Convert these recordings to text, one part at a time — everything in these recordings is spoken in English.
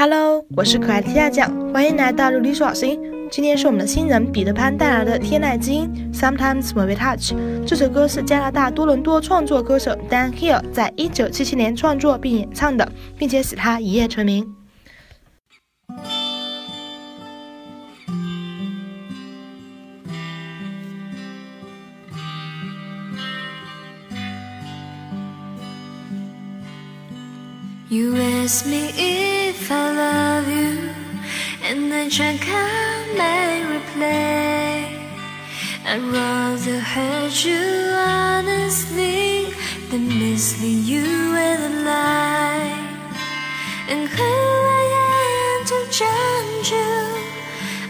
Hello，我是可爱的 T 酱，欢迎来到卢黎说好声音。今天是我们的新人彼得潘带来的《天籁之音》，Sometimes when we touch。这首歌是加拿大多伦多创作歌手 Dan Hill 在一九七七年创作并演唱的，并且使他一夜成名。You ask me if I love you, and I try can't make replay. I'd rather hurt you honestly than mislead you with a lie. And who I am to judge you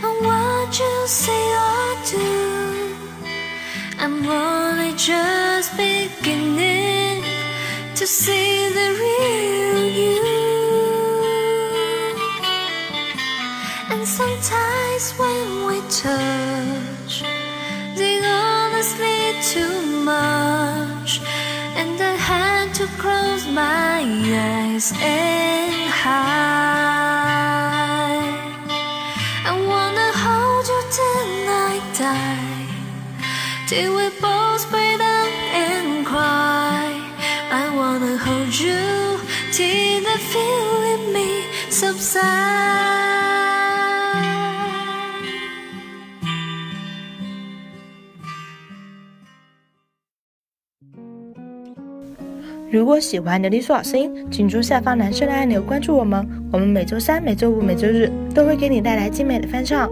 on what you say or do? I'm only just beginning to see the real And sometimes when we touch, they honestly too much. And I had to close my eyes and hide. I wanna hold you till I die, till we both break down and cry. I wanna hold you till 如果喜欢琉璃说好声音，请注下方蓝色的按钮关注我们。我们每周三、每周五、每周日都会给你带来精美的翻唱。